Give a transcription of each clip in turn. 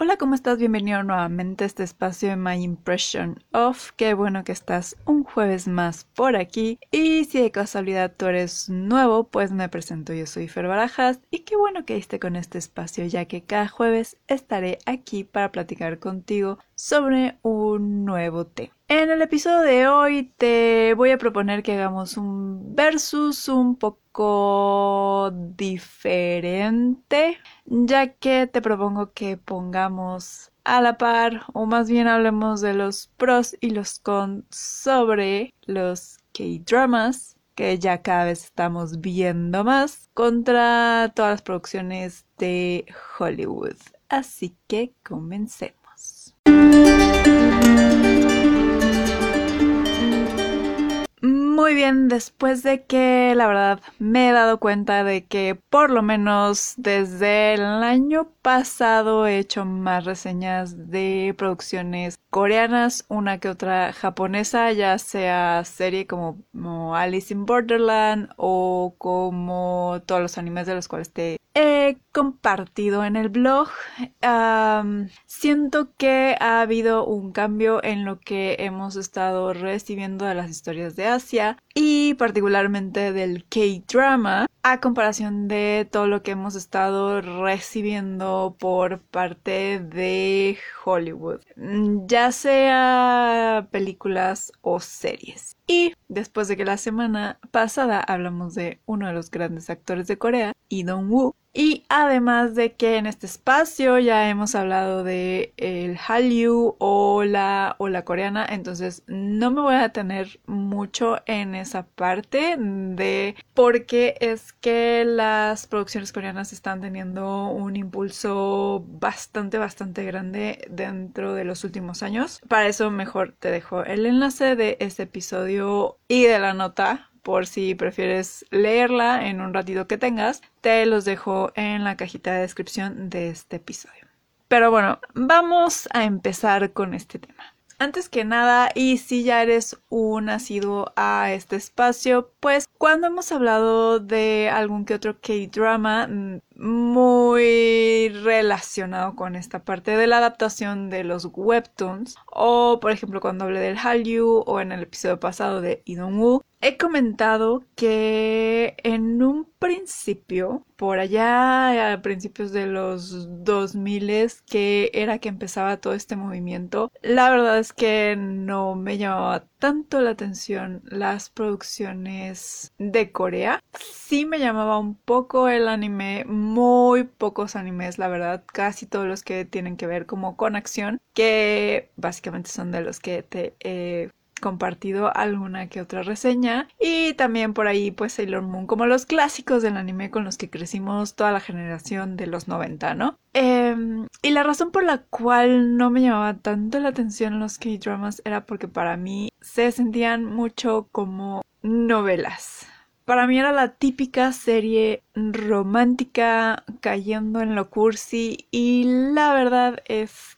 Hola, ¿cómo estás? Bienvenido nuevamente a este espacio de My Impression of. Qué bueno que estás un jueves más por aquí. Y si de casualidad tú eres nuevo, pues me presento. Yo soy Fer Barajas. Y qué bueno que esté con este espacio, ya que cada jueves estaré aquí para platicar contigo sobre un nuevo tema. En el episodio de hoy te voy a proponer que hagamos un versus un poco diferente, ya que te propongo que pongamos a la par, o más bien hablemos de los pros y los cons sobre los K-dramas que ya cada vez estamos viendo más contra todas las producciones de Hollywood. Así que comencemos. Muy bien, después de que la verdad me he dado cuenta de que por lo menos desde el año pasado he hecho más reseñas de producciones coreanas, una que otra japonesa, ya sea serie como, Alice in Borderland o como todos los animes de los cuales te he compartido en el blog. siento que ha habido un cambio en lo que hemos estado recibiendo de las historias de Asia y particularmente del K-drama a comparación de todo lo que hemos estado recibiendo por parte de Hollywood, ya sea películas o series. Y después de que la semana pasada hablamos de uno de los grandes actores de Corea, Lee Dong-woo, y además de que en este espacio ya hemos hablado de el Hallyu o la, o la coreana, entonces no me voy a detener mucho en esa parte de por qué es que las producciones coreanas están teniendo un impulso bastante, bastante grande dentro de los últimos años. Para eso mejor te dejo el enlace de este episodio y de la nota por si prefieres leerla en un ratito que tengas, te los dejo en la cajita de descripción de este episodio. Pero bueno, vamos a empezar con este tema. Antes que nada, y si ya eres un asiduo a este espacio, pues cuando hemos hablado de algún que otro K-drama mm, muy relacionado con esta parte de la adaptación de los webtoons, o por ejemplo cuando hablé del Hallyu o en el episodio pasado de Idong He comentado que en un principio, por allá a principios de los 2000 que era que empezaba todo este movimiento, la verdad es que no me llamaba tanto la atención las producciones de Corea. Sí me llamaba un poco el anime, muy pocos animes, la verdad, casi todos los que tienen que ver como con acción, que básicamente son de los que te compartido alguna que otra reseña y también por ahí pues Sailor Moon como los clásicos del anime con los que crecimos toda la generación de los 90, ¿no? Em, y la razón por la cual no me llamaba tanto la atención los K-dramas era porque para mí se sentían mucho como novelas. Para mí era la típica serie romántica cayendo en lo cursi y la verdad es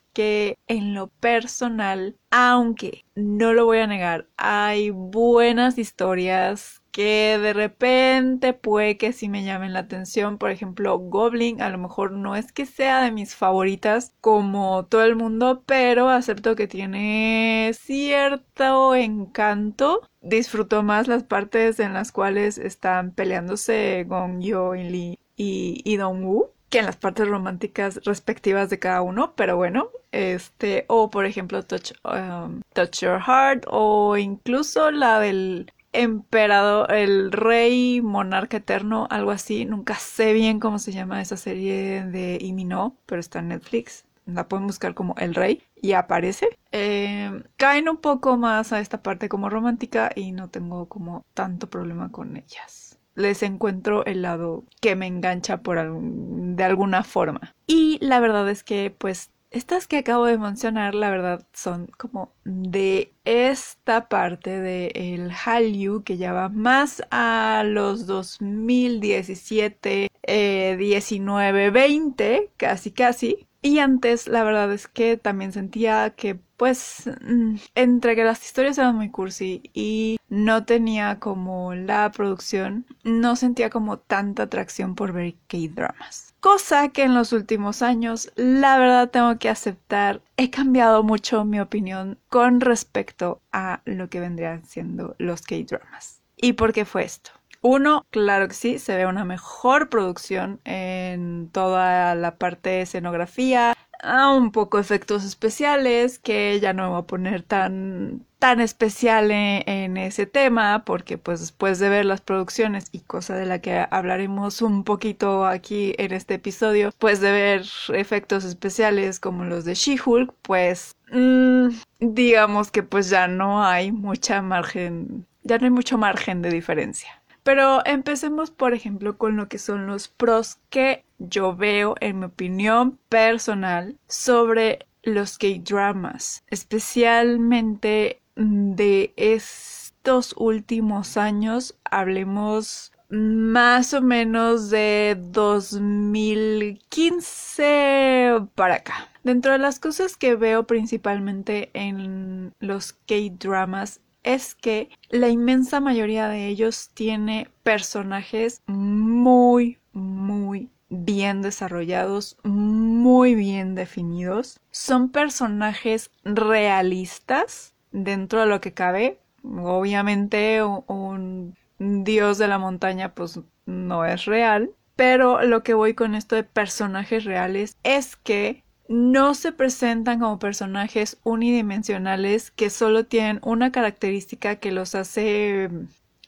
en lo personal, aunque no lo voy a negar, hay buenas historias que de repente puede que sí me llamen la atención. Por ejemplo, Goblin a lo mejor no es que sea de mis favoritas como todo el mundo, pero acepto que tiene cierto encanto. Disfruto más las partes en las cuales están peleándose Gong Yo, Lee y, y Dong Woo que en las partes románticas respectivas de cada uno, pero bueno, este, o por ejemplo Touch, um, Touch Your Heart, o incluso la del emperador, el rey monarca eterno, algo así, nunca sé bien cómo se llama esa serie de Imino, pero está en Netflix. La pueden buscar como El Rey y aparece. Eh, caen un poco más a esta parte como romántica y no tengo como tanto problema con ellas les encuentro el lado que me engancha por de alguna forma. Y la verdad es que pues estas que acabo de mencionar, la verdad, son como de esta parte del el Hallyu que ya va más a los 2017, 19, 20, casi casi. Y antes, la verdad es que también sentía que, pues, mm, entre que las historias eran muy cursi y no tenía como la producción, no sentía como tanta atracción por ver K-dramas. Cosa que en los últimos años, la verdad tengo que aceptar, he cambiado mucho mi opinión con respecto a lo que vendrían siendo los K-dramas. ¿Y por qué fue esto? Uno, claro que sí, se ve una mejor producción en toda la parte de escenografía, un poco efectos especiales, que ya no me voy a poner tan, tan especial en, ese tema, porque pues después de ver las producciones y cosa de la que hablaremos un poquito aquí en este episodio, pues de ver efectos especiales como los de She-Hulk, pues mm, digamos que pues ya no hay mucha margen, ya no hay mucho margen de diferencia. Pero empecemos, por ejemplo, con lo que son los pros que yo veo, en mi opinión personal, sobre los K-dramas, especialmente de estos últimos años, hablemos más o menos de 2015 para acá. Dentro de las cosas que veo principalmente en los K-dramas es que la inmensa mayoría de ellos tiene personajes muy, muy bien desarrollados, muy bien definidos. Son personajes realistas dentro de lo que cabe. Obviamente un dios de la montaña pues no es real. Pero lo que voy con esto de personajes reales es que no se presentan como personajes unidimensionales que solo tienen una característica que los hace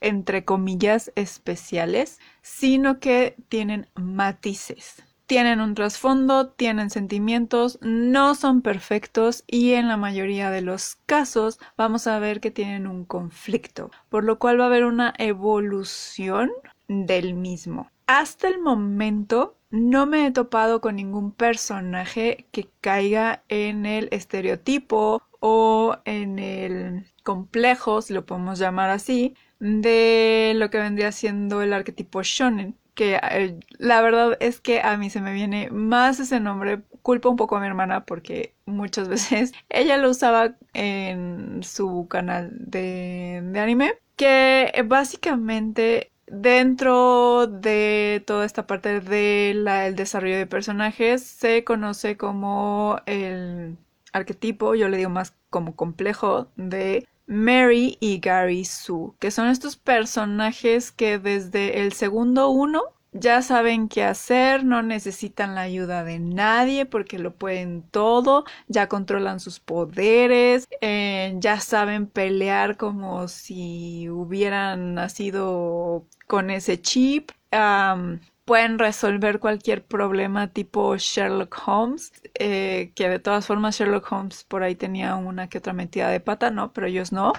entre comillas especiales, sino que tienen matices. Tienen un trasfondo, tienen sentimientos, no son perfectos y en la mayoría de los casos vamos a ver que tienen un conflicto, por lo cual va a haber una evolución del mismo. Hasta el momento no me he topado con ningún personaje que caiga en el estereotipo o en el complejo, si lo podemos llamar así, de lo que vendría siendo el arquetipo shonen. Que eh, la verdad es que a mí se me viene más ese nombre. Culpo un poco a mi hermana porque muchas veces ella lo usaba en su canal de, de anime. Que básicamente Dentro de toda esta parte del desarrollo de personajes se conoce como el arquetipo, yo le digo más como complejo, de Mary y Gary Sue, que son estos personajes que desde el segundo uno ya saben qué hacer, no necesitan la ayuda de nadie porque lo pueden todo, ya controlan sus poderes, eh, ya saben pelear como si hubieran nacido con ese chip. pueden resolver cualquier problema tipo Sherlock Holmes, eh, que de todas formas Sherlock Holmes por ahí tenía una que otra metida de pata, ¿no? Pero ellos no.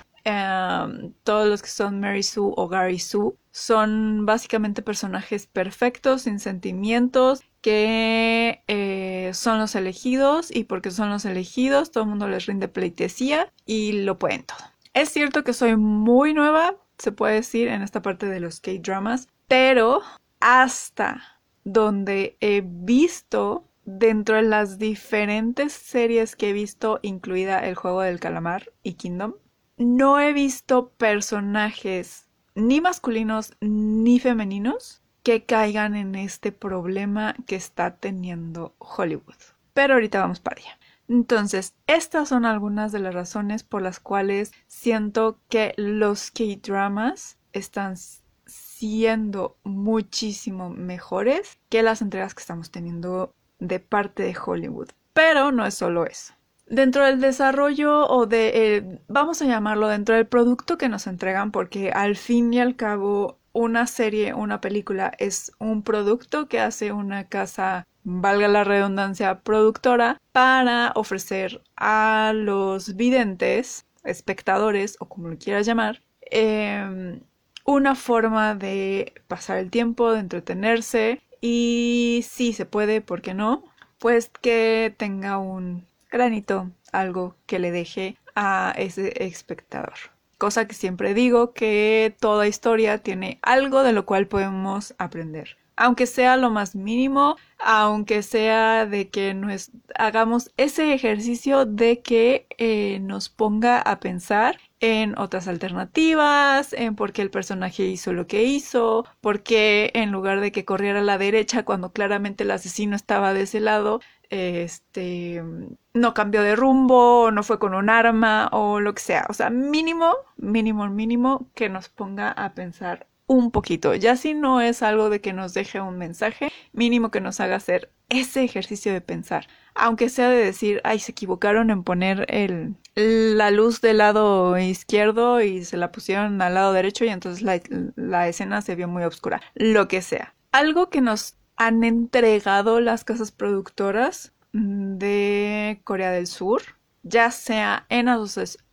todos los que son Mary Sue o Gary Sue son básicamente personajes perfectos, sin sentimientos, que eh, son los elegidos y porque son los elegidos todo el mundo les rinde pleitesía y lo pueden todo. Es cierto que soy muy nueva, se puede decir, en esta parte de los K-dramas, pero hasta donde he visto dentro de las diferentes series que he visto, incluida El juego del calamar y Kingdom, no he visto personajes ni masculinos ni femeninos que caigan en este problema que está teniendo Hollywood. Pero ahorita vamos para allá. Entonces, estas son algunas de las razones por las cuales siento que los K-dramas están siendo muchísimo mejores que las entregas que estamos teniendo de parte de Hollywood. Pero no es solo eso dentro del desarrollo o de, eh, vamos a llamarlo, dentro del producto que nos entregan, porque al fin y al cabo una serie, una película es un producto que hace una casa, valga la redundancia, productora para ofrecer a los videntes, espectadores o como lo quieras llamar, em, una forma de pasar el tiempo, de entretenerse y si se puede, ¿por qué no? Pues que tenga un granito, algo que le deje a ese espectador. Cosa que siempre digo que toda historia tiene algo de lo cual podemos aprender. aunque sea lo más mínimo, aunque sea de que nos hagamos ese ejercicio de que eh, nos ponga a pensar en otras alternativas, en por qué el personaje hizo lo que hizo, por qué en lugar de que corriera a la derecha cuando claramente el asesino estaba de ese lado, este no cambió de rumbo, no fue con un arma o lo que sea. O sea, mínimo, mínimo, mínimo que nos ponga a pensar un poquito. Ya si no es algo de que nos deje un mensaje, mínimo que nos haga hacer ese ejercicio de pensar. Aunque sea de decir, ay, se equivocaron en poner el, la luz del lado izquierdo y se la pusieron al lado derecho y entonces la, la escena se vio muy oscura. Lo que sea. Algo que nos han entregado las casas productoras de Corea del Sur, ya sea en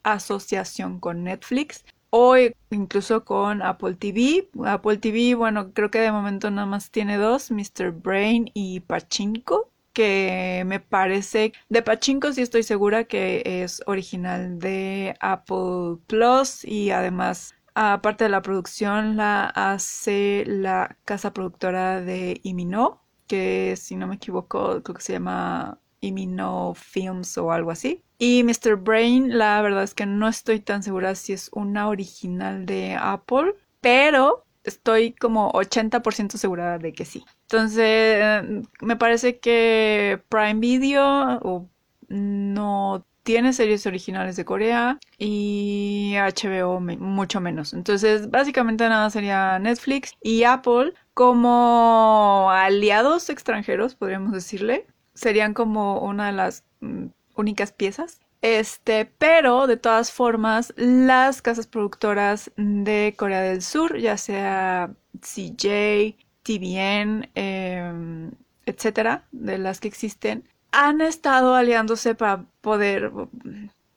asociación con Netflix o incluso con Apple TV. Apple TV, bueno, creo que de momento nada más tiene dos, Mr. Brain y Pachinko, que me parece, de Pachinko sí estoy segura que es original de Apple Plus y además aparte de la producción la hace la casa productora de Imino, que si no me equivoco creo que se llama Imino Films o algo así. Y Mr. Brain, la verdad es que no estoy tan segura si es una original de Apple, pero estoy como 80% segura de que sí. Entonces, me parece que Prime Video no tiene series originales de Corea y HBO mucho menos. Entonces, básicamente nada sería Netflix y Apple como aliados extranjeros, podríamos decirle. Serían como una de las mm, únicas piezas. Este, pero de todas formas, las casas productoras de Corea del Sur, ya sea CJ, TVN, em, etcétera, de las que existen, han estado aliándose para poder,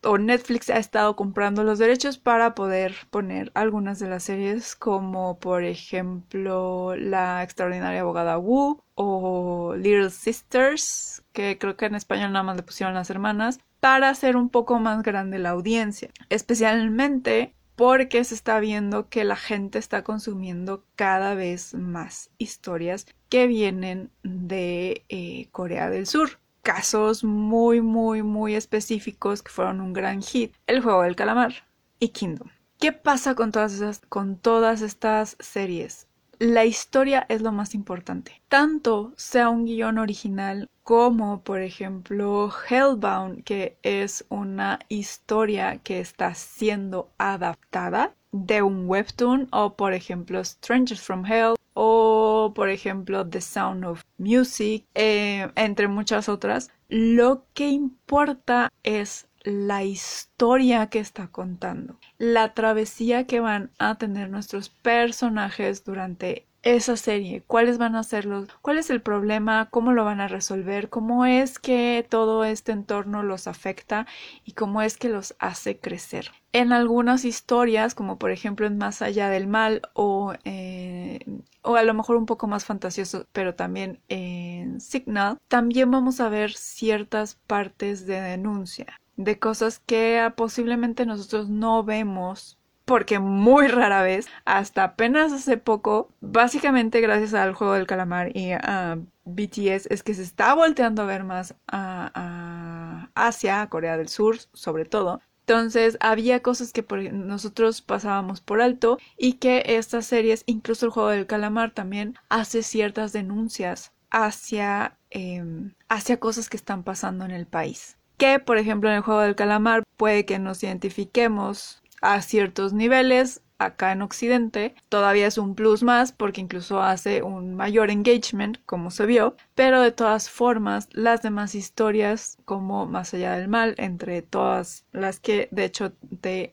o Netflix ha estado comprando los derechos para poder poner algunas de las series, como por ejemplo La extraordinaria abogada Wu o Little Sisters, que creo que en español nada más le pusieron las hermanas, para hacer un poco más grande la audiencia, especialmente porque se está viendo que la gente está consumiendo cada vez más historias que vienen de eh, Corea del Sur. Casos muy, muy, muy específicos que fueron un gran hit. El juego del calamar y Kingdom. ¿Qué pasa con todas, esas, con todas estas series? la historia es lo más importante. Tanto sea un guion original como, por ejemplo, Hellbound, que es una historia que está siendo adaptada de un webtoon, o por ejemplo, Strangers from Hell, o por ejemplo, The Sound of Music, eh, entre muchas otras. Lo que importa es la historia que está contando, la travesía que van a tener nuestros personajes durante esa serie, cuáles van a ser los, cuál es el problema, cómo lo van a resolver, cómo es que todo este entorno los afecta y cómo es que los hace crecer. En algunas historias, como por ejemplo en Más allá del mal o, eh, o a lo mejor un poco más fantasioso, pero también en Signal, también vamos a ver ciertas partes de denuncia de cosas que posiblemente nosotros no vemos porque muy rara vez, hasta apenas hace poco, básicamente gracias al juego del calamar y a BTS, es que se está volteando a ver más a, Asia, Corea del Sur, sobre todo. Entonces había cosas que nosotros pasábamos por alto y que estas series, incluso el juego del calamar también, hace ciertas denuncias hacia, em, hacia cosas que están pasando en el país que, por ejemplo, en el juego del calamar puede que nos identifiquemos a ciertos niveles. Acá en Occidente todavía es un plus más porque incluso hace un mayor engagement, como se vio, pero de todas formas las demás historias, como Más allá del mal, entre todas las que de hecho te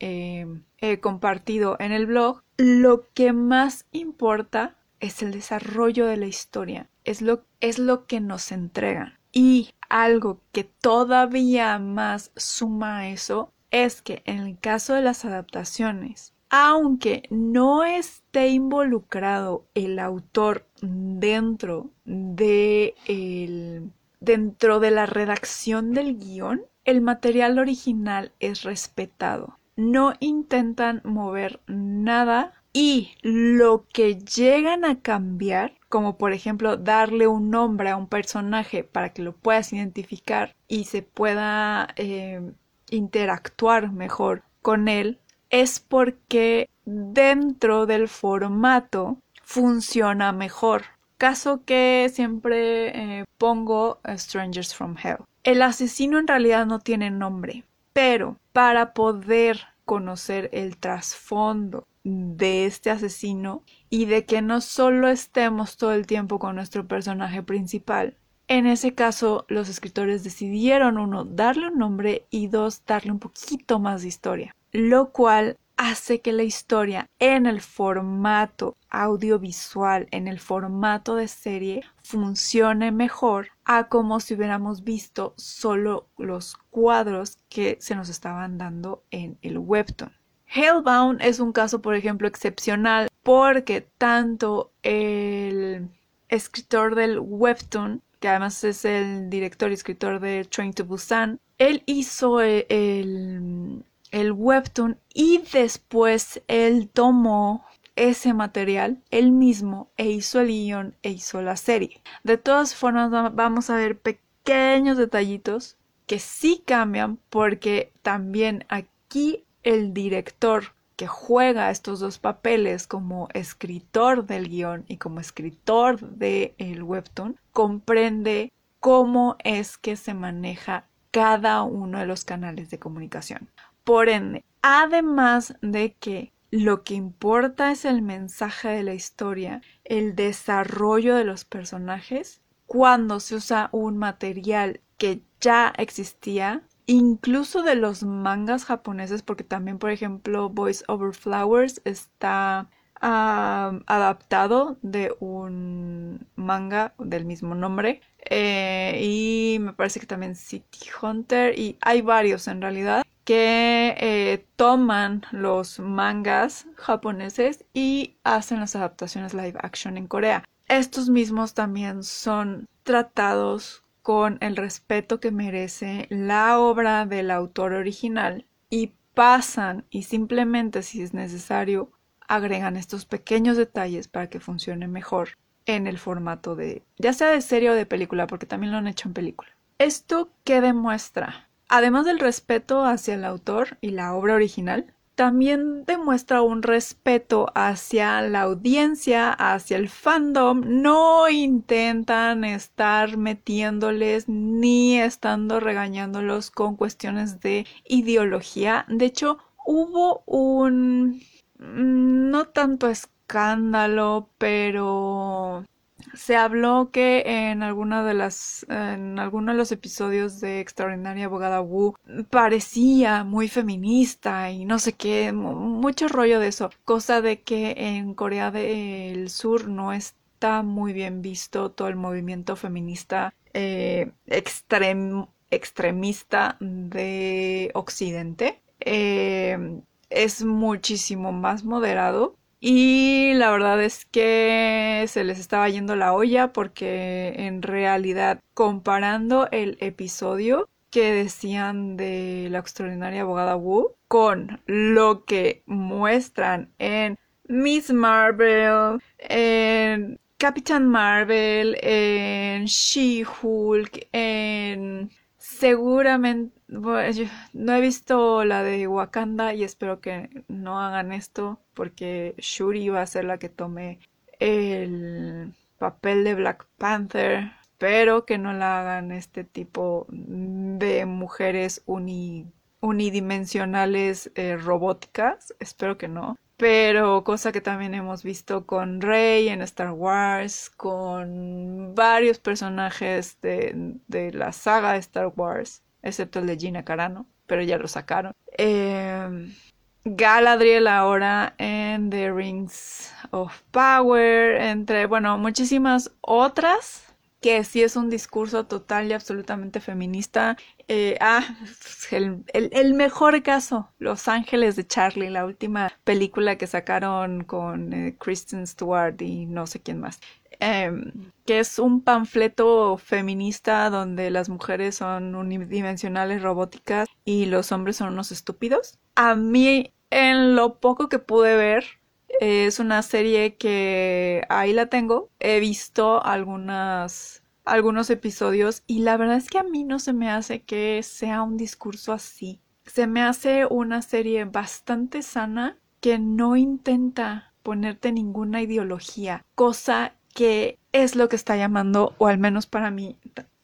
he compartido en el blog, lo que más importa es el desarrollo de la historia, es lo, es lo que nos entregan. Y algo que todavía más suma a eso es que en el caso de las adaptaciones, aunque no esté involucrado el autor dentro de el, dentro de la redacción del guion, el material original es respetado. No intentan mover nada Y lo que llegan a cambiar, como por ejemplo darle un nombre a un personaje para que lo puedas identificar y se pueda eh, interactuar mejor con él, es porque dentro del formato funciona mejor. Caso que siempre eh, pongo Strangers from Hell. El asesino en realidad no tiene nombre, pero para poder conocer el trasfondo de este asesino y de que no solo estemos todo el tiempo con nuestro personaje principal. En ese caso, los escritores decidieron, uno, darle un nombre y dos, darle un poquito más de historia, lo cual hace que la historia en el formato audiovisual, en el formato de serie, funcione mejor a como si hubiéramos visto solo los cuadros que se nos estaban dando en el webtoon. Hellbound es un caso, por ejemplo, excepcional porque tanto el escritor del webtoon, que además es el director y escritor de Train to Busan, él hizo el, el webtoon y después él tomó ese material él mismo e hizo el guion e hizo la serie. De todas formas vamos a ver pequeños detallitos que sí cambian porque también aquí el director que juega estos dos papeles como escritor del guion y como escritor del el webtoon comprende cómo es que se maneja cada uno de los canales de comunicación. Por ende, además de que lo que importa es el mensaje de la historia, el desarrollo de los personajes, cuando se usa un material que ya existía, incluso de los mangas japoneses, porque también, por ejemplo, Voice Over Flowers está adaptado de un manga del mismo nombre. Eh, y me parece que también City Hunter y hay varios en realidad que eh, toman los mangas japoneses y hacen las adaptaciones live action en Corea. Estos mismos también son tratados con el respeto que merece la obra del autor original y pasan y simplemente si es necesario agregan estos pequeños detalles para que funcione mejor en el formato de ya sea de serie o de película porque también lo han hecho en película. ¿Esto qué demuestra? Además del respeto hacia el autor y la obra original, también demuestra un respeto hacia la audiencia, hacia el fandom. No intentan estar metiéndoles ni estando regañándolos con cuestiones de ideología. De hecho, hubo un... no tanto escándalo, pero se habló que en alguna de las en los episodios de Extraordinaria Abogada Wu parecía muy feminista y no sé qué, mucho rollo de eso, cosa de que en Corea del Sur no está muy bien visto todo el movimiento feminista eh, extremista de Occidente. Eh, es muchísimo más moderado y la verdad es que se les estaba yendo la olla porque en realidad comparando el episodio que decían de la extraordinaria abogada Wu con lo que muestran en Miss Marvel, en Captain Marvel, en She-Hulk, en seguramente no he visto la de Wakanda y espero que no hagan esto porque Shuri va a ser la que tome el papel de Black Panther. Espero que no la hagan este tipo de mujeres unidimensionales eh, robóticas. Espero que no. Pero cosa que también hemos visto con Rey en Star Wars, con varios personajes de, de la saga de Star Wars excepto el de Gina Carano, pero ya lo sacaron. Eh, Galadriel ahora en The Rings of Power, entre, bueno, muchísimas otras que sí es un discurso total y absolutamente feminista. Eh, ah, el, el, mejor caso, Los Ángeles de Charlie, la última película que sacaron con eh, Kristen Stewart y no sé quién más. Em, que es un panfleto feminista donde las mujeres son unidimensionales robóticas y los hombres son unos estúpidos. A mí, en lo poco que pude ver, Es una serie que ahí la tengo. He visto algunas algunos episodios y la verdad es que a mí no se me hace que sea un discurso así. Se me hace una serie bastante sana que no intenta ponerte ninguna ideología, cosa que es lo que está llamando, o al menos para mí,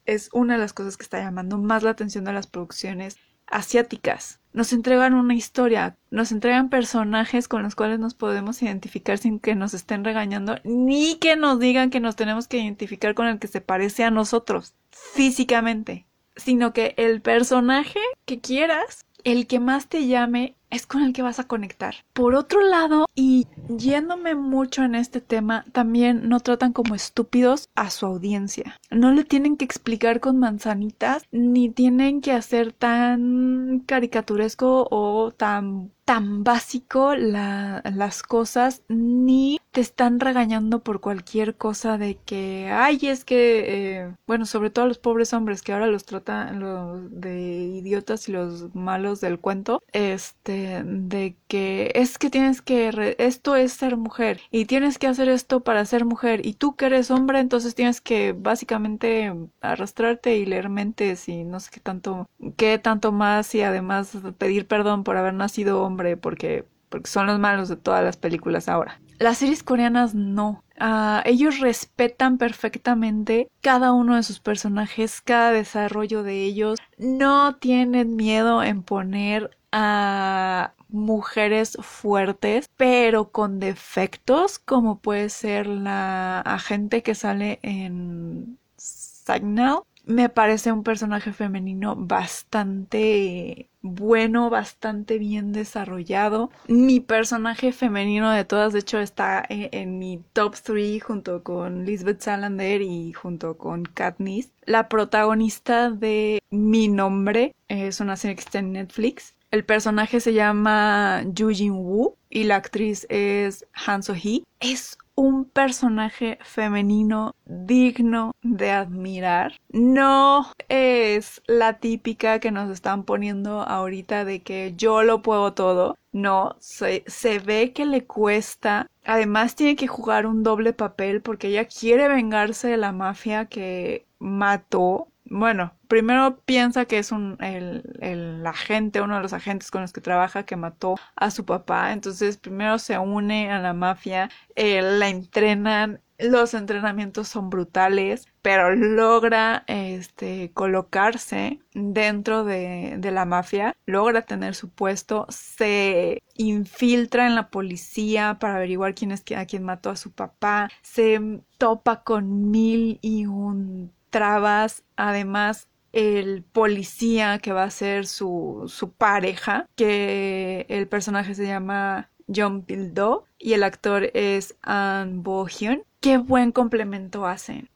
es una de las cosas que está llamando más la atención de las producciones asiáticas. Nos entregan una historia, nos entregan personajes con los cuales nos podemos identificar sin que nos estén regañando, ni que nos digan que nos tenemos que identificar con el que se parece a nosotros físicamente, sino que el personaje que quieras, el que más te llame, es con el que vas a conectar. Por otro lado, y yéndome mucho en este tema, también no tratan como estúpidos a su audiencia. No le tienen que explicar con manzanitas, ni tienen que hacer tan caricaturesco o tan tan básico las cosas ni te están regañando por cualquier cosa de que ay es que eh, bueno sobre todo a los pobres hombres que ahora los tratan los de idiotas y los malos del cuento este de que es que tienes que esto es ser mujer y tienes que hacer esto para ser mujer y tú que eres hombre entonces tienes que básicamente arrastrarte y leer mentes y no sé qué tanto qué tanto más y además pedir perdón por haber nacido hombre porque, porque son los malos de todas las películas ahora. Las series coreanas no. Ah, ellos respetan perfectamente cada uno de sus personajes, cada desarrollo de ellos. No tienen miedo en poner a mujeres fuertes, pero con defectos, como puede ser la agente que sale en Signal me parece un personaje femenino bastante bueno, bastante bien desarrollado. Mi personaje femenino de todas, de hecho, está en, mi top 3 junto con Lisbeth Salander y junto con Katniss. La protagonista de Mi Nombre es una serie que está en Netflix. El personaje se llama Yu Jin Woo y la actriz es Han So Hee. Es un personaje femenino digno de admirar. No es la típica que nos están poniendo ahorita de que yo lo puedo todo. No, se, se, ve que le cuesta. Además tiene que jugar un doble papel porque ella quiere vengarse de la mafia que mató bueno, primero piensa que es un, el, agente, uno de los agentes con los que trabaja que mató a su papá. Entonces primero se une a la mafia, eh, la entrenan. Los entrenamientos son brutales, pero logra este, colocarse dentro de, de la mafia, logra tener su puesto, se infiltra en la policía para averiguar quién es a quién mató a su papá, se topa con mil y un trabas, además el policía que va a ser su, su pareja, que el personaje se llama John Pildo y el actor es An Bo Hyun. Qué buen complemento hacen.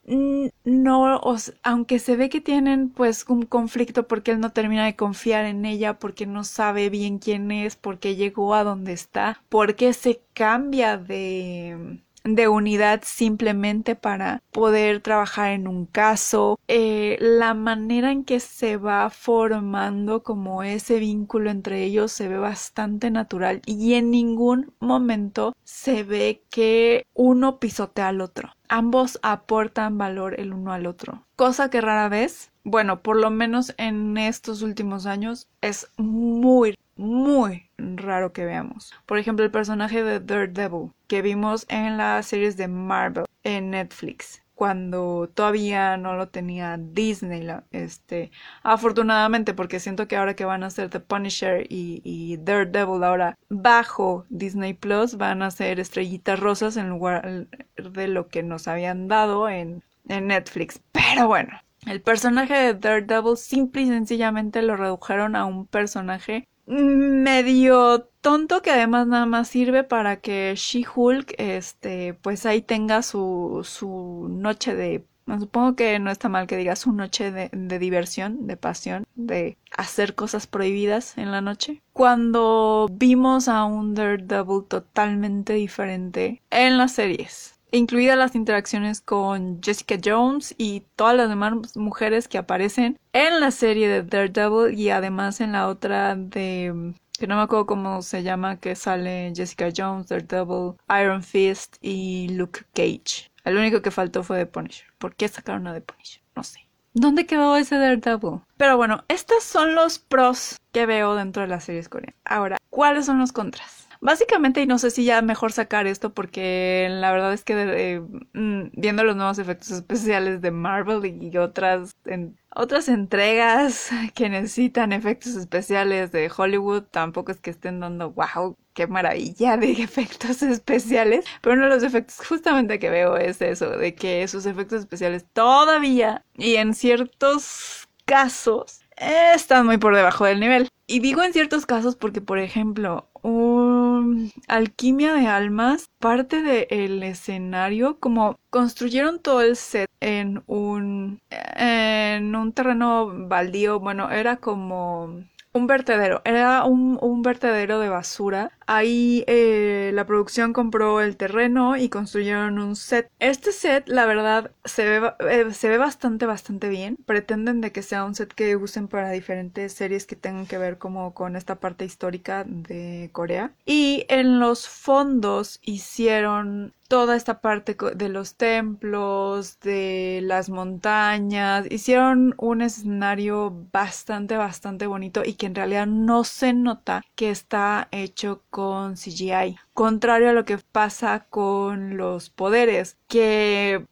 No, aunque se ve que tienen pues un conflicto porque él no termina de confiar en ella, porque no sabe bien quién es, porque llegó a donde está, porque se cambia de de unidad simplemente para poder trabajar en un caso, eh, la manera en que se va formando como ese vínculo entre ellos se ve bastante natural y en ningún momento se ve que uno pisotea al otro. Ambos aportan valor el uno al otro, cosa que rara vez, bueno, por lo menos en estos últimos años es muy muy raro que veamos. Por ejemplo, el personaje de Daredevil que vimos en las series de Marvel en Netflix cuando todavía no lo tenía Disney, este, afortunadamente porque siento que ahora que van a ser The Punisher y, y Daredevil ahora bajo Disney Plus van a ser estrellitas rosas en lugar de lo que nos habían dado en, en Netflix. Pero bueno, el personaje de Daredevil simple y sencillamente lo redujeron a un personaje medio tonto que además nada más sirve para que She-Hulk este pues ahí tenga su, su noche de supongo que no está mal que diga su noche de, de, diversión, de pasión, de hacer cosas prohibidas en la noche. Cuando vimos a un Daredevil totalmente diferente en las series incluidas las interacciones con Jessica Jones y todas las demás mujeres que aparecen en la serie de Daredevil y además en la otra de que no me acuerdo cómo se llama, que sale Jessica Jones, Daredevil, Iron Fist y Luke Cage. El único que faltó fue The Punisher. ¿Por qué sacaron a The Punisher? No sé. ¿Dónde quedó ese Daredevil? Pero bueno, estos son los pros que veo dentro de las series coreanas. Ahora, ¿cuáles son los contras? Básicamente, y no sé si ya mejor sacar esto porque la verdad es que eh, mm, viendo los nuevos efectos especiales de Marvel y otras en, otras entregas que necesitan efectos especiales de Hollywood, tampoco es que estén dando wow, qué maravilla de efectos especiales, pero uno de los efectos justamente que veo es eso, de que esos efectos especiales todavía y en ciertos casos están muy por debajo del nivel. Y digo en ciertos casos porque, por ejemplo, un Alquimia de Almas, parte del escenario, como construyeron todo el set en un, en un terreno baldío, bueno, era como un vertedero, era un, un, vertedero de basura. Ahí eh, la producción compró el terreno y construyeron un set. Este set, la verdad, se ve, eh, se ve bastante, bastante bien. Pretenden de que sea un set que usen para diferentes series que tengan que ver como con esta parte histórica de Corea. Y en los fondos hicieron toda esta parte de los templos, de las montañas, hicieron un escenario bastante, bastante bonito y que en realidad no se nota que está hecho con CGI contrario a lo que pasa con los poderes, que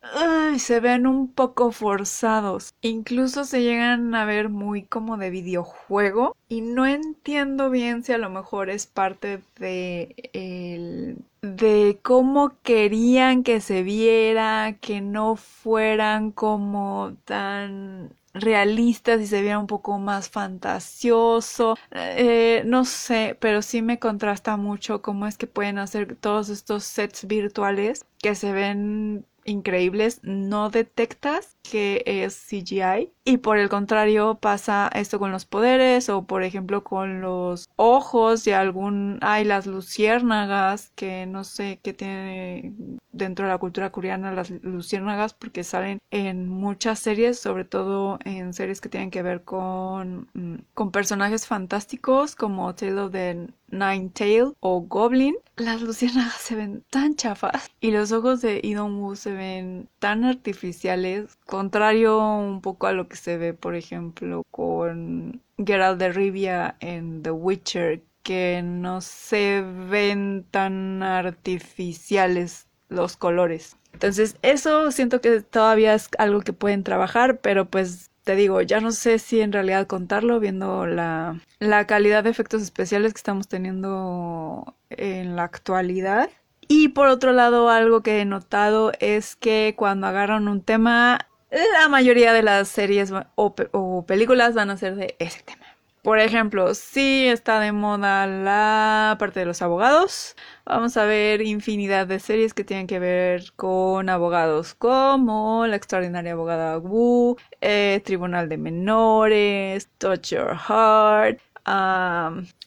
se ven un poco forzados. Incluso se llegan a ver muy como de videojuego. Y no entiendo bien si a lo mejor es parte de el de cómo querían que se viera, que no fueran como tan realistas y se viera un poco más fantasioso. Eh, no sé, pero sí me contrasta mucho cómo es que pueden hacer todos estos sets virtuales que se ven increíbles, no detectas que es CGI y por el contrario pasa esto con los poderes o por ejemplo con los ojos y algún hay las luciérnagas que no sé qué tiene dentro de la cultura coreana las luciérnagas porque salen en muchas series sobre todo en series que tienen que ver con mm, con personajes fantásticos como Tale of the Nine Tail o Goblin. Las luciérnagas se ven tan chafas y los ojos de Idon se ven tan artificiales contrario un poco a lo que se ve, por ejemplo, con Geralt de Rivia en The Witcher, que no se ven tan artificiales los colores. Entonces, eso siento que todavía es algo que pueden trabajar, pero pues te digo, ya no sé si en realidad contarlo viendo la, la calidad de efectos especiales que estamos teniendo en la actualidad. Y por otro lado, algo que he notado es que cuando agarran un tema, la mayoría de las series o, películas van a ser de ese tema. Por ejemplo, si está de moda la parte de los abogados, vamos a ver infinidad de series que tienen que ver con abogados como La extraordinaria abogada Wu, eh, Tribunal de Menores, Touch Your Heart,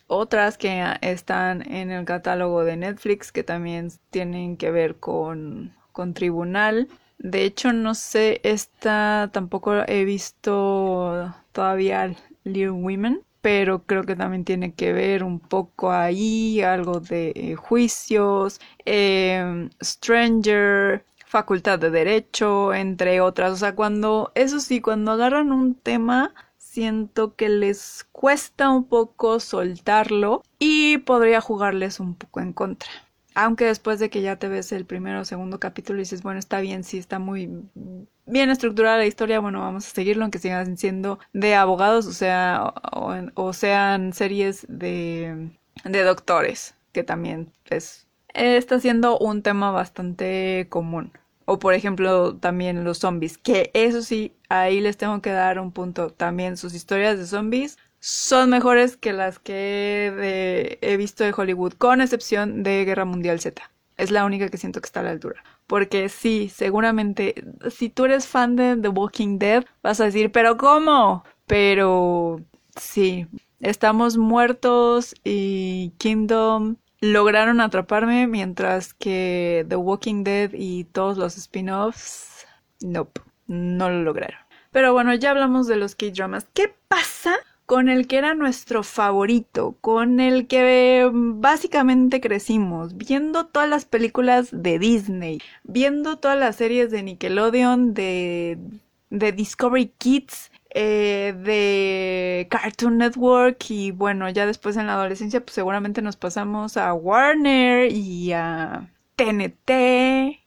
otras que están en el catálogo de Netflix que también tienen que ver con, con Tribunal. De hecho, no sé, esta tampoco he visto todavía Little Women, pero creo que también tiene que ver un poco ahí, algo de eh, juicios, em, Stranger, Facultad de Derecho, entre otras. O sea, cuando, eso sí, cuando agarran un tema, siento que les cuesta un poco soltarlo y podría jugarles un poco en contra. Aunque después de que ya te ves el primero o segundo capítulo y dices, bueno, está bien, sí, está muy bien estructurada la historia, bueno, vamos a seguirlo, aunque sigan siendo de abogados, o sea, o, sean series de, de doctores, que también es, está siendo un tema bastante común. O por ejemplo también los zombies, que eso sí, ahí les tengo que dar un punto. También sus historias de zombies son mejores que las que he visto de Hollywood, con excepción de Guerra Mundial Z. Es la única que siento que está a la altura. Porque sí, seguramente, si tú eres fan de The Walking Dead, vas a decir, pero ¿cómo? Pero sí, estamos muertos y Kingdom lograron atraparme, mientras que The Walking Dead y todos los spin-offs, nope, no lo lograron. Pero bueno, ya hablamos de los K-dramas. ¿Qué pasa con el que era nuestro favorito, con el que básicamente crecimos, viendo todas las películas de Disney, viendo todas las series de Nickelodeon, de, de Discovery Kids, eh, de Cartoon Network y bueno, ya después en la adolescencia pues seguramente nos pasamos a Warner y a TNT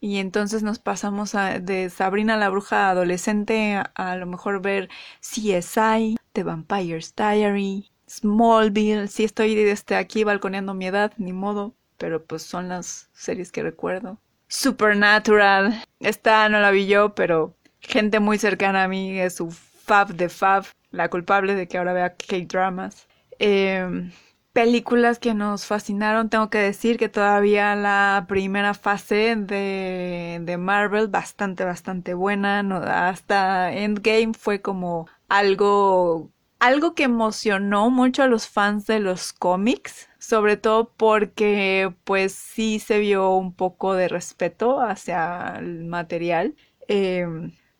y entonces nos pasamos a, de Sabrina la bruja adolescente a, a lo mejor ver CSI, The Vampire's Diary, Smallville. Sí estoy desde aquí balconeando mi edad, ni modo, pero pues son las series que recuerdo. Supernatural. Esta no la vi yo, pero gente muy cercana a mí es su fab de fab, la culpable de que ahora vea K-dramas. Eh, películas que nos fascinaron. Tengo que decir que todavía la primera fase de, de Marvel, bastante, bastante buena. No, hasta Endgame fue como algo, algo que emocionó mucho a los fans de los cómics. Sobre todo porque pues sí se vio un poco de respeto hacia el material. Eh,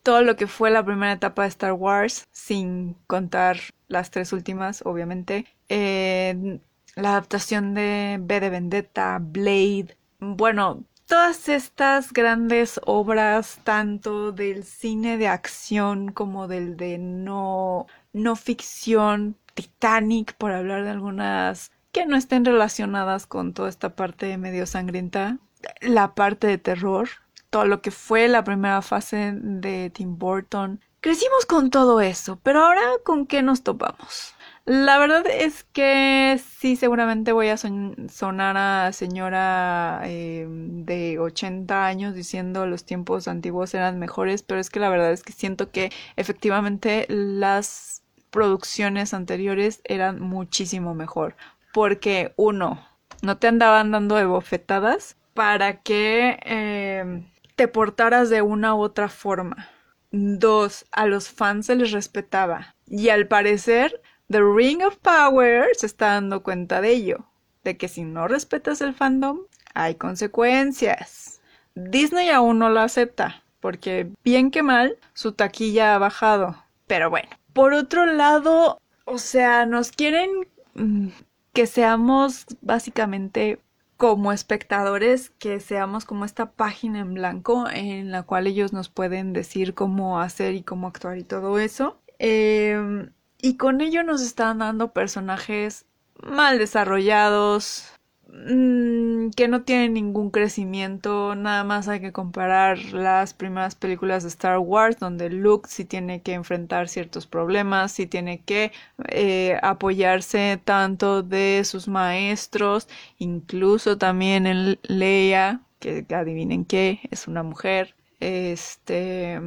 todo lo que fue la primera etapa de Star Wars, sin contar las tres últimas, obviamente. Eh, la adaptación de B de Vendetta, Blade. Bueno, todas estas grandes obras, tanto del cine de acción como del de no, no ficción, Titanic, por hablar de algunas que no estén relacionadas con toda esta parte medio sangrienta, la parte de terror, todo lo que fue la primera fase de Tim Burton. Crecimos con todo eso, pero ahora ¿con qué nos topamos? La verdad es que sí, seguramente voy a sonar a señora eh, de 80 años diciendo los tiempos antiguos eran mejores, pero es que la verdad es que siento que efectivamente las producciones anteriores eran muchísimo mejor. Porque uno, no te andaban dando de bofetadas para que eh, te portaras de una u otra forma. Dos, a los fans se les respetaba. Y al parecer, The Ring of Power se está dando cuenta de ello. De que si no respetas el fandom, hay consecuencias. Disney aún no lo acepta. Porque bien que mal, su taquilla ha bajado. Pero bueno. Por otro lado, o sea, nos quieren mm, que seamos básicamente como espectadores que seamos como esta página en blanco en la cual ellos nos pueden decir cómo hacer y cómo actuar y todo eso. Em, y con ello nos están dando personajes mal desarrollados, Mm, que no tiene ningún crecimiento, nada más hay que comparar las primeras películas de Star Wars donde Luke sí tiene que enfrentar ciertos problemas, sí tiene que eh, apoyarse tanto de sus maestros, incluso también en Leia, que adivinen qué, es una mujer, este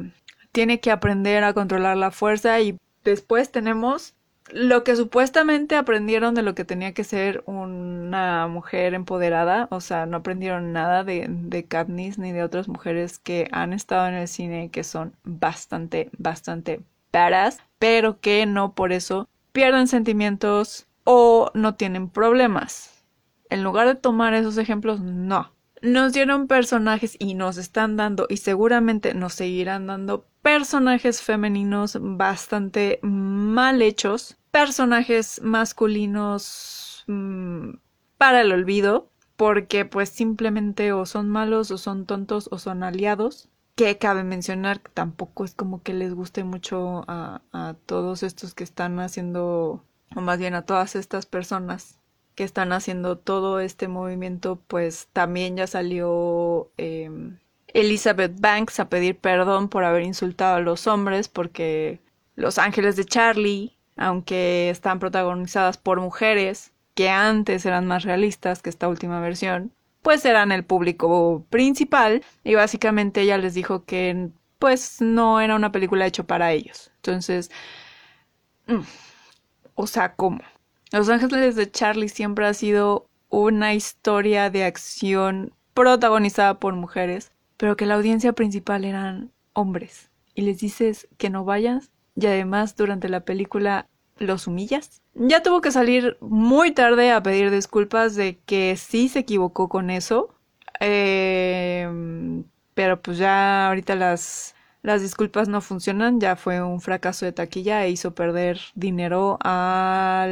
tiene que aprender a controlar la fuerza y después tenemos lo que supuestamente aprendieron de lo que tenía que ser una mujer empoderada, o sea, no aprendieron nada de, de Katniss ni de otras mujeres que han estado en el cine que son bastante, bastante badass, pero que no por eso pierden sentimientos o no tienen problemas. En lugar de tomar esos ejemplos, no. Nos dieron personajes y nos están dando y seguramente nos seguirán dando personajes femeninos bastante mal hechos, personajes masculinos mm, para el olvido, porque pues simplemente o son malos o son tontos o son aliados. Que cabe mencionar que tampoco es como que les guste mucho a, todos estos que están haciendo, o más bien a todas estas personas que están haciendo todo este movimiento, pues también ya salió em, Elizabeth Banks a pedir perdón por haber insultado a los hombres porque Los Ángeles de Charlie, aunque están protagonizadas por mujeres que antes eran más realistas que esta última versión, pues eran el público principal y básicamente ella les dijo que pues no era una película hecha para ellos. Entonces, mm, o sea, ¿cómo? Los Ángeles de Charlie siempre ha sido una historia de acción protagonizada por mujeres pero que la audiencia principal eran hombres y les dices que no vayas y además durante la película los humillas. Ya tuvo que salir muy tarde a pedir disculpas de que sí se equivocó con eso. Eh, pero pues ya ahorita las, las disculpas no funcionan, ya fue un fracaso de taquilla e hizo perder dinero a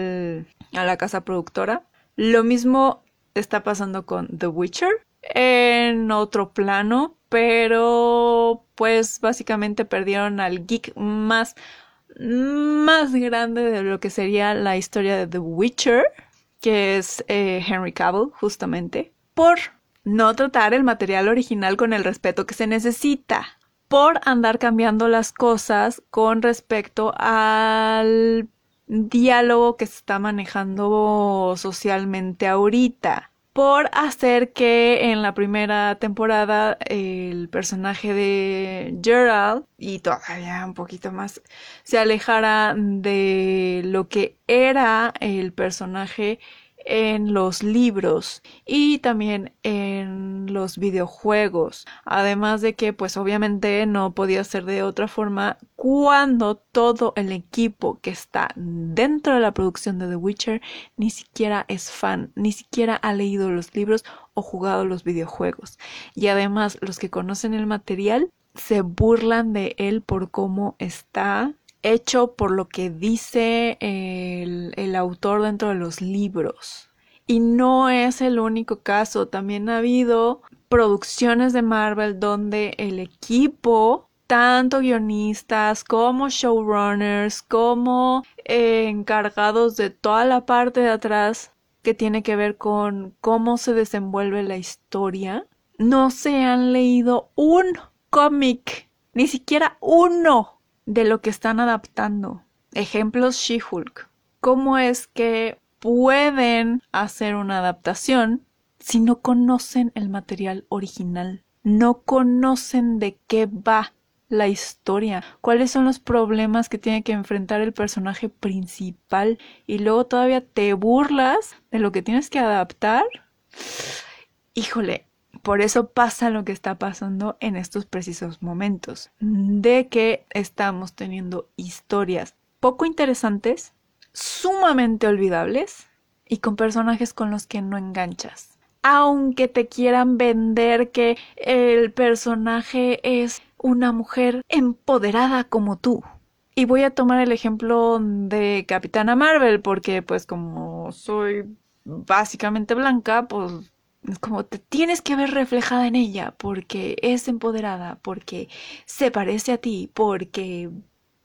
la casa productora. Lo mismo está pasando con The Witcher en otro plano, pero pues básicamente perdieron al geek más más grande de lo que sería la historia de The Witcher, que es eh, Henry Cavill, justamente, por no tratar el material original con el respeto que se necesita, por andar cambiando las cosas con respecto al diálogo que se está manejando socialmente ahorita por hacer que en la primera temporada el personaje de Gerald y todavía un poquito más se alejara de lo que era el personaje en los libros y también en los videojuegos. Además de que pues obviamente no podía ser de otra forma cuando todo el equipo que está dentro de la producción de The Witcher ni siquiera es fan, ni siquiera ha leído los libros o jugado los videojuegos. Y además los que conocen el material se burlan de él por cómo está hecho por lo que dice el, autor dentro de los libros. Y no es el único caso, también ha habido producciones de Marvel donde el equipo, tanto guionistas como showrunners, como eh, encargados de toda la parte de atrás que tiene que ver con cómo se desenvuelve la historia, no se han leído un cómic, ni siquiera uno de lo que están adaptando. Ejemplos She-Hulk. ¿Cómo es que pueden hacer una adaptación si no conocen el material original? No conocen de qué va la historia, cuáles son los problemas que tiene que enfrentar el personaje principal y luego todavía te burlas de lo que tienes que adaptar. Híjole, por eso pasa lo que está pasando en estos precisos momentos, de que estamos teniendo historias poco interesantes, sumamente olvidables y con personajes con los que no enganchas. Aunque te quieran vender que el personaje es una mujer empoderada como tú. Y voy a tomar el ejemplo de Capitana Marvel porque pues como soy básicamente blanca, pues es como te tienes que ver reflejada en ella porque es empoderada, porque se parece a ti, porque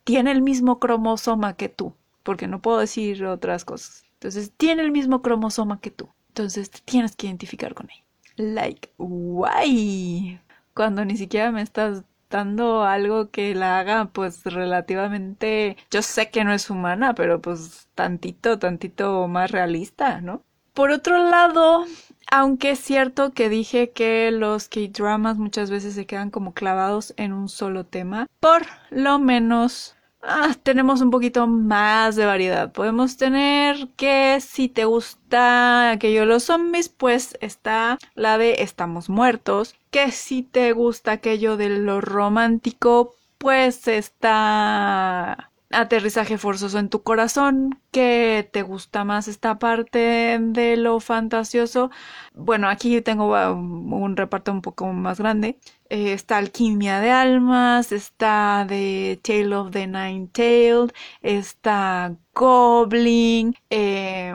tiene el mismo cromosoma que tú, porque no puedo decir otras cosas. Entonces, tiene el mismo cromosoma que tú. Entonces, te tienes que identificar con ella. Like, guay. Cuando ni siquiera me estás dando algo que la haga pues relativamente yo sé que no es humana pero pues tantito tantito más realista no por otro lado aunque es cierto que dije que los K-dramas muchas veces se quedan como clavados en un solo tema, por lo menos ah, tenemos un poquito más de variedad. Podemos tener que si te gusta aquello de los zombies, pues está la de Estamos muertos. Que si te gusta aquello de lo romántico, pues está aterrizaje forzoso en tu corazón, que te gusta más esta parte de lo fantasioso. Bueno, aquí tengo un reparto un poco más grande. Eh, está Alquimia de Almas, está The Tale of the Nine Tailed, está Goblin, eh,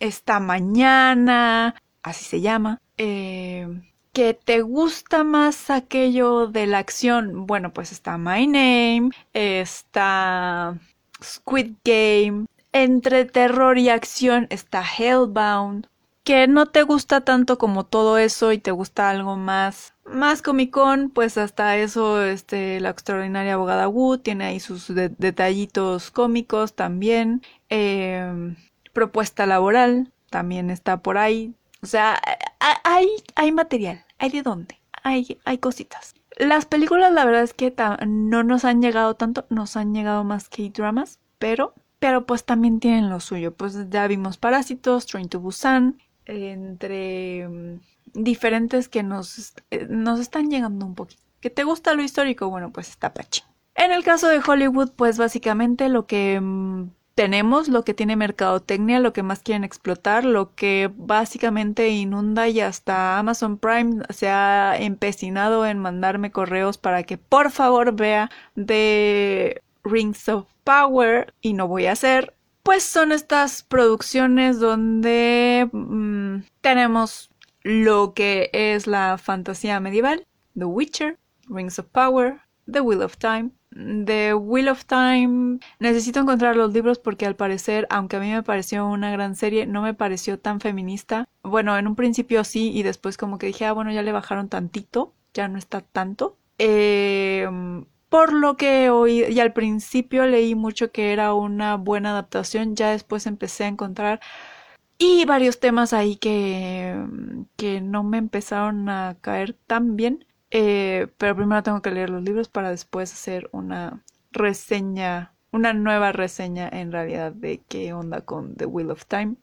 está Mañana, así se llama. Eh, que te gusta más aquello de la acción, bueno, pues está My Name, está Squid Game, entre terror y acción está Hellbound, que no te gusta tanto como todo eso y te gusta algo más más comicón, pues hasta eso este la extraordinaria abogada Wu tiene ahí sus detallitos cómicos también. Em, propuesta laboral también está por ahí. O sea, hay, hay material hay de dónde, hay, hay cositas. Las películas la verdad es que no nos han llegado tanto, nos han llegado más que dramas pero, pero pues también tienen lo suyo. Pues ya vimos Parásitos, Train to Busan, entre mm, diferentes que nos, eh, nos están llegando un poquito. ¿Que te gusta lo histórico? Bueno, pues está pachi. En el caso de Hollywood, pues básicamente lo que mm, tenemos, lo que tiene mercadotecnia, lo que más quieren explotar, lo que básicamente inunda y hasta Amazon Prime se ha empecinado en mandarme correos para que por favor vea de Rings of Power y no voy a hacer. Pues son estas producciones donde mm, tenemos lo que es la fantasía medieval, The Witcher, Rings of Power, The Wheel of Time, The Wheel of Time necesito encontrar los libros porque al parecer, aunque a mí me pareció una gran serie, no me pareció tan feminista. Bueno, en un principio sí y después como que dije, ah, bueno, ya le bajaron tantito, ya no está tanto. Em, por lo que oí, y al principio leí mucho que era una buena adaptación, ya después empecé a encontrar y varios temas ahí que, que no me empezaron a caer tan bien. Eh, pero primero tengo que leer los libros para después hacer una reseña, una nueva reseña en realidad de qué onda con The Wheel of Time.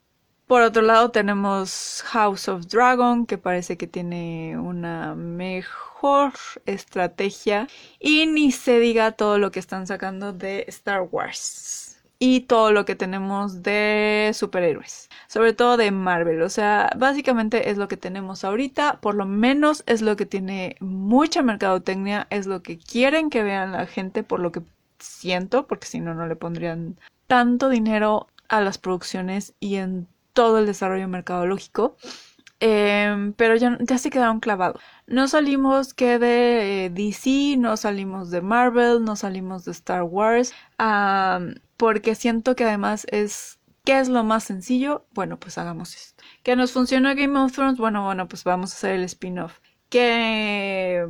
Por otro lado tenemos House of Dragon, que parece que tiene una mejor estrategia. Y ni se diga todo lo que están sacando de Star Wars y todo lo que tenemos de superhéroes, sobre todo de Marvel, o sea, básicamente es lo que tenemos ahorita, por lo menos es lo que tiene mucha mercadotecnia, es lo que quieren que vean la gente, por lo que siento, porque si no, no le pondrían tanto dinero a las producciones y en todo el desarrollo mercadológico. Em, pero ya, ya se quedaron clavados. No salimos que de eh, DC, no salimos de Marvel, no salimos de Star Wars porque siento que además es ¿Qué es lo más sencillo? Bueno, pues hagamos esto. ¿Que nos funciona Game of Thrones? Bueno, bueno, pues vamos a hacer el spin-off. Que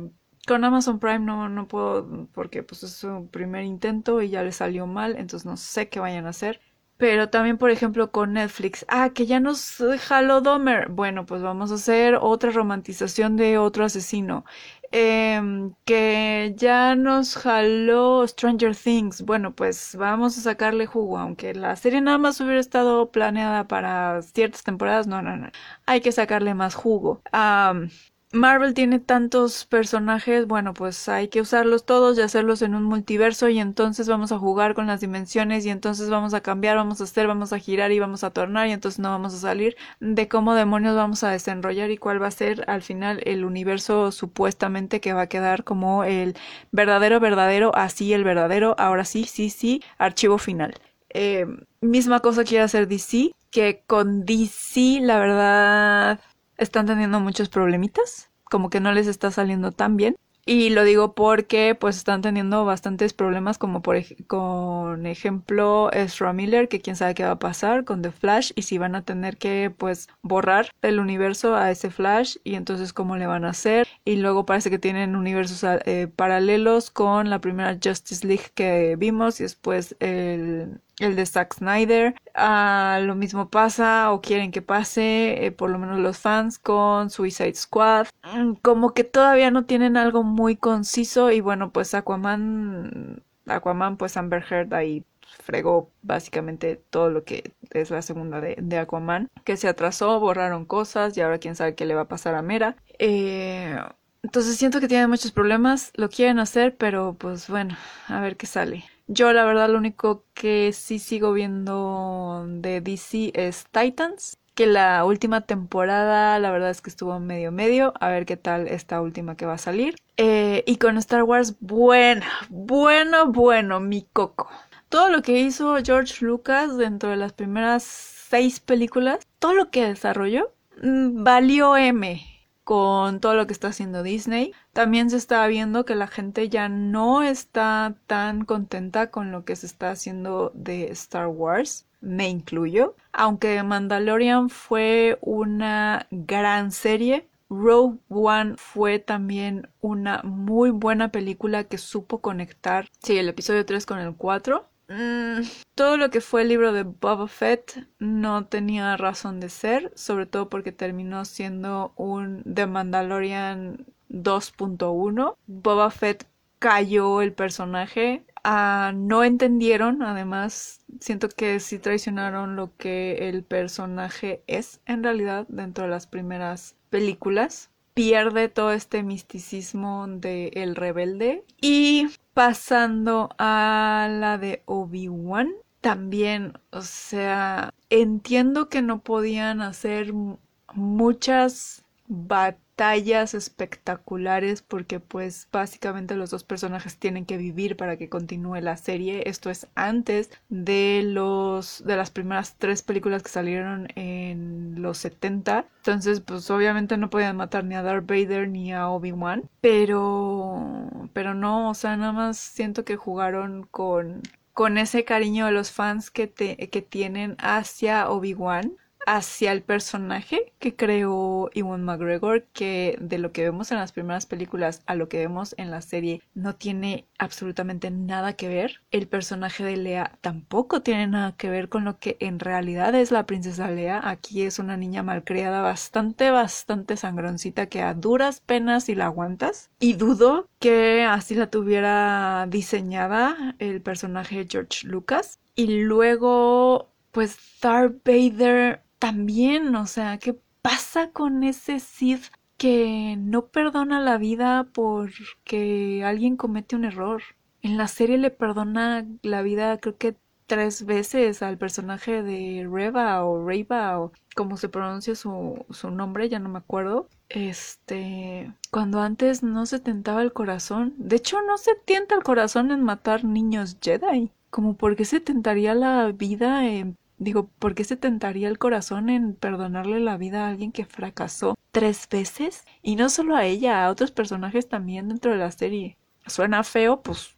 con Amazon Prime no, no puedo, porque pues es su primer intento y ya le salió mal, entonces no sé qué vayan a hacer. Pero también, por ejemplo, con Netflix. Ah, que ya nos jaló Domer. Bueno, pues vamos a hacer otra romantización de otro asesino. Em, que ya nos jaló Stranger Things. Bueno, pues vamos a sacarle jugo, aunque la serie nada más hubiera estado planeada para ciertas temporadas. No, no, no. Hay que sacarle más jugo. Marvel tiene tantos personajes, bueno, pues hay que usarlos todos y hacerlos en un multiverso y entonces vamos a jugar con las dimensiones y entonces vamos a cambiar, vamos a hacer, vamos a girar y vamos a tornar y entonces no vamos a salir de cómo demonios vamos a desenrollar y cuál va a ser al final el universo supuestamente que va a quedar como el verdadero, verdadero, así el verdadero, ahora sí, sí, sí, archivo final. Eh, misma cosa quiere hacer DC, que con DC la verdad están teniendo muchos problemitas, como que no les está saliendo tan bien. Y lo digo porque pues están teniendo bastantes problemas como por con ejemplo Ezra Miller que quién sabe qué va a pasar con The Flash y si van a tener que pues borrar el universo a ese Flash y entonces cómo le van a hacer y luego parece que tienen universos eh, paralelos con la primera Justice League que vimos y después el el de Zack Snyder. Ah, lo mismo pasa o quieren que pase, eh, por lo menos los fans, con Suicide Squad. Mm, como que todavía no tienen algo muy conciso y bueno, pues Aquaman, Aquaman, pues Amber Heard ahí fregó básicamente todo lo que es la segunda de, de, Aquaman, que se atrasó, borraron cosas y ahora quién sabe qué le va a pasar a Mera. Eh, entonces siento que tienen muchos problemas, lo quieren hacer, pero pues bueno, a ver qué sale. Yo la verdad lo único que sí sigo viendo de DC es Titans, que la última temporada la verdad es que estuvo medio medio, a ver qué tal esta última que va a salir. Eh, y con Star Wars, bueno, bueno, bueno, mi coco. Todo lo que hizo George Lucas dentro de las primeras seis películas, todo lo que desarrolló, mm, valió M con todo lo que está haciendo Disney. También se está viendo que la gente ya no está tan contenta con lo que se está haciendo de Star Wars. Me incluyo. Aunque Mandalorian fue una gran serie, Rogue One fue también una muy buena película que supo conectar, sí, el episodio 3 con el 4. Mm, todo lo que fue el libro de Boba Fett no tenía razón de ser, sobre todo porque terminó siendo un The Mandalorian 2.1. Boba Fett cayó el personaje. Ah, no entendieron, además, siento que sí traicionaron lo que el personaje es en realidad dentro de las primeras películas pierde todo este misticismo de el rebelde. Y pasando a la de Obi-Wan también, o sea, entiendo que no podían hacer muchas batallas espectaculares porque pues básicamente los dos personajes tienen que vivir para que continúe la serie. Esto es antes de los de las primeras tres películas que salieron en los 70. Entonces pues obviamente no podían matar ni a Darth Vader ni a Obi-Wan, pero pero no, o sea, nada más siento que jugaron con con ese cariño de los fans que, que tienen hacia Obi-Wan hacia el personaje que creó Ewan McGregor, que de lo que vemos en las primeras películas a lo que vemos en la serie no tiene absolutamente nada que ver. El personaje de Lea tampoco tiene nada que ver con lo que en realidad es la princesa Lea. Aquí es una niña malcriada bastante, bastante sangroncita que a duras penas y la aguantas. Y dudo que así la tuviera diseñada el personaje George Lucas. Y luego pues Darth Vader también, o sea, ¿qué pasa con ese Sith que no perdona la vida porque alguien comete un error? En la serie le perdona la vida creo que tres veces al personaje de Reva o Reva o como se pronuncia su, su nombre, ya no me acuerdo. Este, cuando antes no se tentaba el corazón. De hecho, no se tienta el corazón en matar niños Jedi. Como porque se tentaría la vida en Digo, ¿por qué se tentaría el corazón en perdonarle la vida a alguien que fracasó tres veces? Y no solo a ella, a otros personajes también dentro de la serie. Suena feo, pues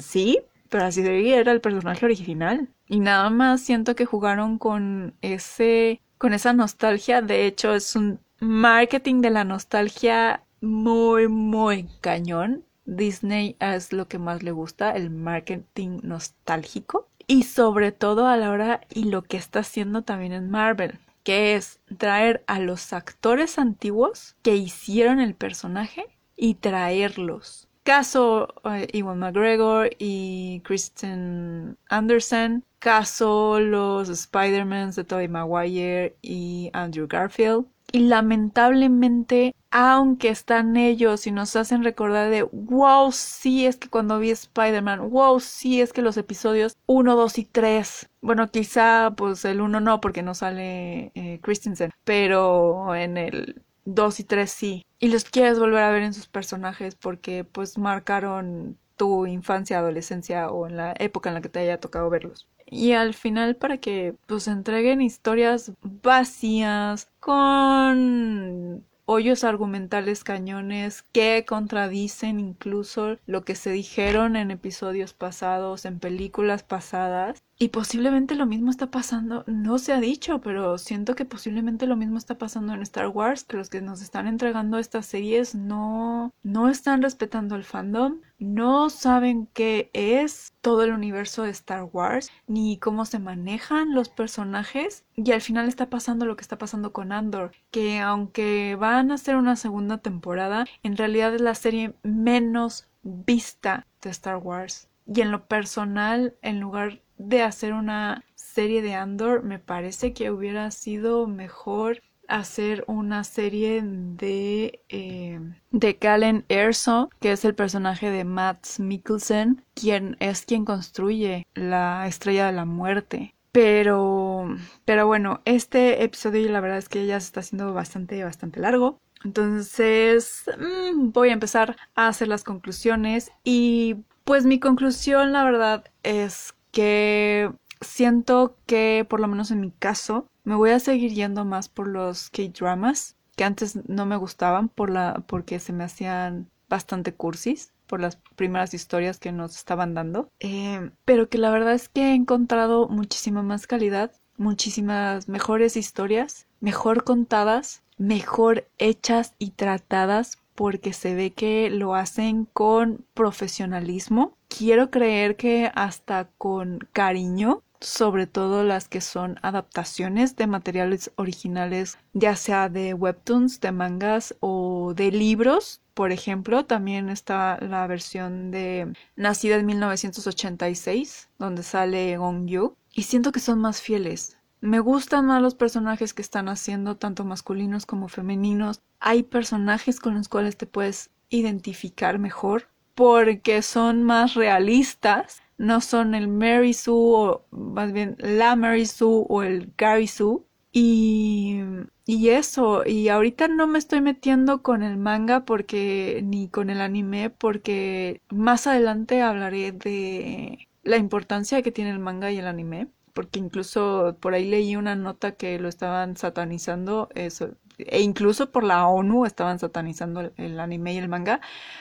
sí, pero así era el personaje original. Y nada más siento que jugaron con ese, con esa nostalgia. De hecho, es un marketing de la nostalgia muy, muy cañón. Disney es lo que más le gusta, el marketing nostálgico y sobre todo a la hora y lo que está haciendo también en Marvel, que es traer a los actores antiguos que hicieron el personaje y traerlos. Caso eh, Iwan McGregor y Kristen Anderson, caso los Spider-Man de Tobey Maguire y Andrew Garfield, y lamentablemente, aunque están ellos y nos hacen recordar de, wow, sí es que cuando vi Spider-Man, wow, sí es que los episodios 1, 2 y 3, bueno, quizá pues el 1 no porque no sale eh, Christensen, pero en el 2 y 3 sí. Y los quieres volver a ver en sus personajes porque pues marcaron tu infancia, adolescencia o en la época en la que te haya tocado verlos y al final para que pues entreguen historias vacías con hoyos argumentales cañones que contradicen incluso lo que se dijeron en episodios pasados, en películas pasadas. Y posiblemente lo mismo está pasando, no se ha dicho, pero siento que posiblemente lo mismo está pasando en Star Wars, que los que nos están entregando estas series no, no están respetando el fandom, no saben qué es todo el universo de Star Wars, ni cómo se manejan los personajes, y al final está pasando lo que está pasando con Andor, que aunque van a hacer una segunda temporada, en realidad es la serie menos vista de Star Wars. Y en lo personal, en lugar de hacer una serie de Andor, me parece que hubiera sido mejor hacer una serie de eh, de Calen Erso, que es el personaje de Matt Mikkelsen, quien es quien construye la estrella de la muerte. Pero, pero bueno, este episodio la verdad es que ya se está haciendo bastante, bastante largo. Entonces mm, voy a empezar a hacer las conclusiones y pues mi conclusión la verdad es que siento que, por lo menos en mi caso, me voy a seguir yendo más por los K-dramas, que antes no me gustaban por la, porque se me hacían bastante cursis por las primeras historias que nos estaban dando, eh, pero que la verdad es que he encontrado muchísima más calidad, muchísimas mejores historias, mejor contadas, mejor hechas y tratadas porque se ve que lo hacen con profesionalismo. Quiero creer que hasta con cariño, sobre todo las que son adaptaciones de materiales originales, ya sea de webtoons, de mangas o de libros. Por ejemplo, también está la versión de Nacida en 1986, donde sale Gong Yu. Y siento que son más fieles. Me gustan más los personajes que están haciendo, tanto masculinos como femeninos. Hay personajes con los cuales te puedes identificar mejor porque son más realistas. no son el Mary Sue o más bien la Mary Sue o el Gary Sue. Y, y eso, y ahorita no me estoy metiendo con el manga porque ni con el anime porque más adelante hablaré de la importancia que tiene el manga y el anime porque incluso por ahí leí una nota que lo estaban satanizando, eso, e incluso por la ONU estaban satanizando el, anime y el manga.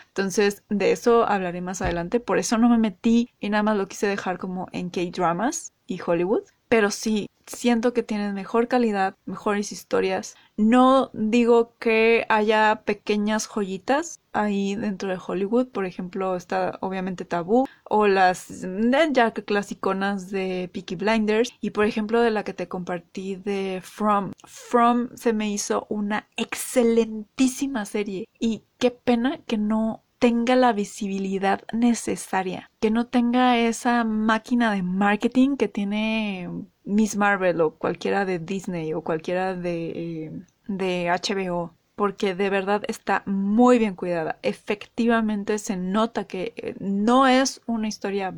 Entonces, de eso hablaré más adelante. Por eso no me metí y nada más lo quise dejar como en K-dramas y Hollywood. Pero sí, siento que tienen mejor calidad, mejores historias. No digo que haya pequeñas joyitas ahí dentro de Hollywood, por ejemplo, está obviamente Tabú o las ya clasiconas de Peaky Blinders y por ejemplo de la que te compartí de From. From se me hizo una excelentísima serie y qué pena que no tenga la visibilidad necesaria, que no tenga esa máquina de marketing que tiene Miss Marvel o cualquiera de Disney o cualquiera de, de HBO porque de verdad está muy bien cuidada. Efectivamente se nota que eh, no es una historia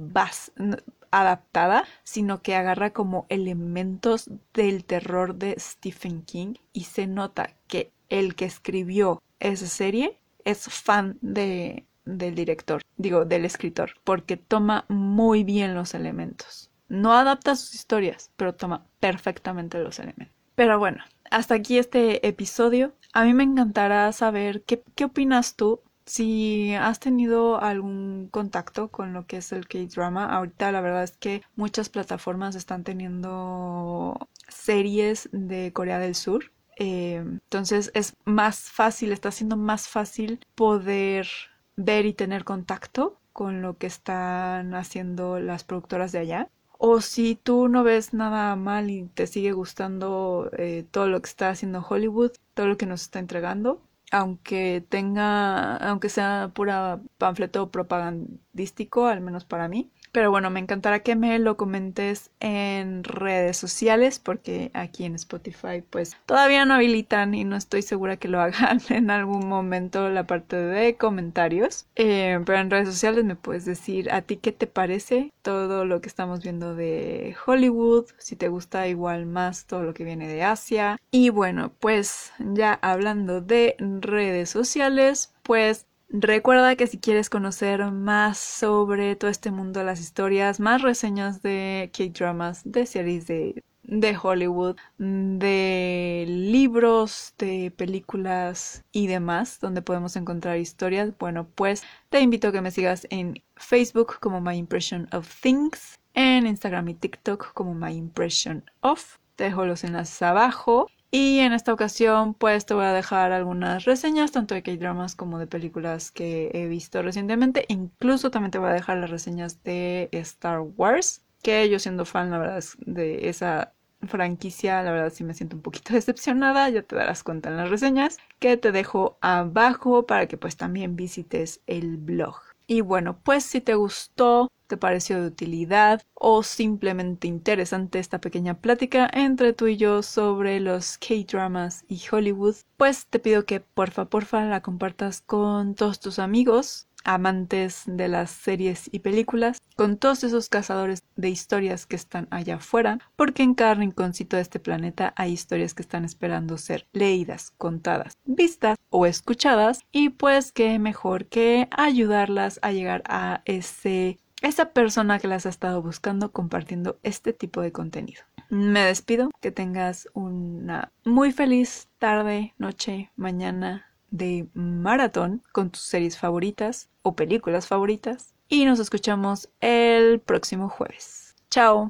adaptada, sino que agarra como elementos del terror de Stephen King y se nota que el que escribió esa serie es fan de, del director, digo, del escritor, porque toma muy bien los elementos. No adapta sus historias, pero toma perfectamente los elementos. Pero bueno, hasta aquí este episodio. A mí me encantará saber qué, qué opinas tú si has tenido algún contacto con lo que es el K-drama, ahorita la verdad es que muchas plataformas están teniendo series de Corea del Sur eh, entonces es más fácil, está siendo más fácil poder ver y tener contacto con lo que están haciendo las productoras de allá. O si tú no ves nada mal y te sigue gustando eh, todo lo que está haciendo Hollywood, todo lo que nos está entregando, aunque tenga, aunque sea pura panfleto propagandístico, al menos para mí, pero bueno, me encantará que me lo comentes en redes sociales porque aquí en Spotify pues todavía no habilitan y no estoy segura que lo hagan en algún momento la parte de comentarios. Eh, pero en redes sociales me puedes decir a ti qué te parece todo lo que estamos viendo de Hollywood, si te gusta igual más todo lo que viene de Asia. Y bueno, pues ya hablando de redes sociales, pues Recuerda que si quieres conocer más sobre todo este mundo de las historias, más reseñas de K-dramas, de series de, de Hollywood, de libros, de películas y demás, donde podemos encontrar historias, bueno, pues te invito a que me sigas en Facebook como My Impression of Things, en Instagram y TikTok como My Impression of. Te dejo los enlaces abajo y en esta ocasión, pues te voy a dejar algunas reseñas, tanto de K-dramas como de películas que he visto recientemente. Incluso también te voy a dejar las reseñas de Star Wars, que yo siendo fan, la verdad, de esa franquicia, la verdad sí me siento un poquito decepcionada, ya te darás cuenta en las reseñas, que te dejo abajo para que pues también visites el blog. Y bueno, pues si te gustó, te pareció de utilidad o simplemente interesante esta pequeña plática entre tú y yo sobre los K-dramas y Hollywood, pues te pido que porfa porfa la compartas con todos tus amigos amantes de las series y películas, con todos esos cazadores de historias que están allá afuera, porque en cada rinconcito de este planeta hay historias que están esperando ser leídas, contadas, vistas o escuchadas, y pues qué mejor que ayudarlas a llegar a ese esa persona que las ha estado buscando compartiendo este tipo de contenido. Me despido, que tengas una muy feliz tarde, noche, mañana, de maratón con tus series favoritas o películas favoritas y nos escuchamos el próximo jueves. Chao.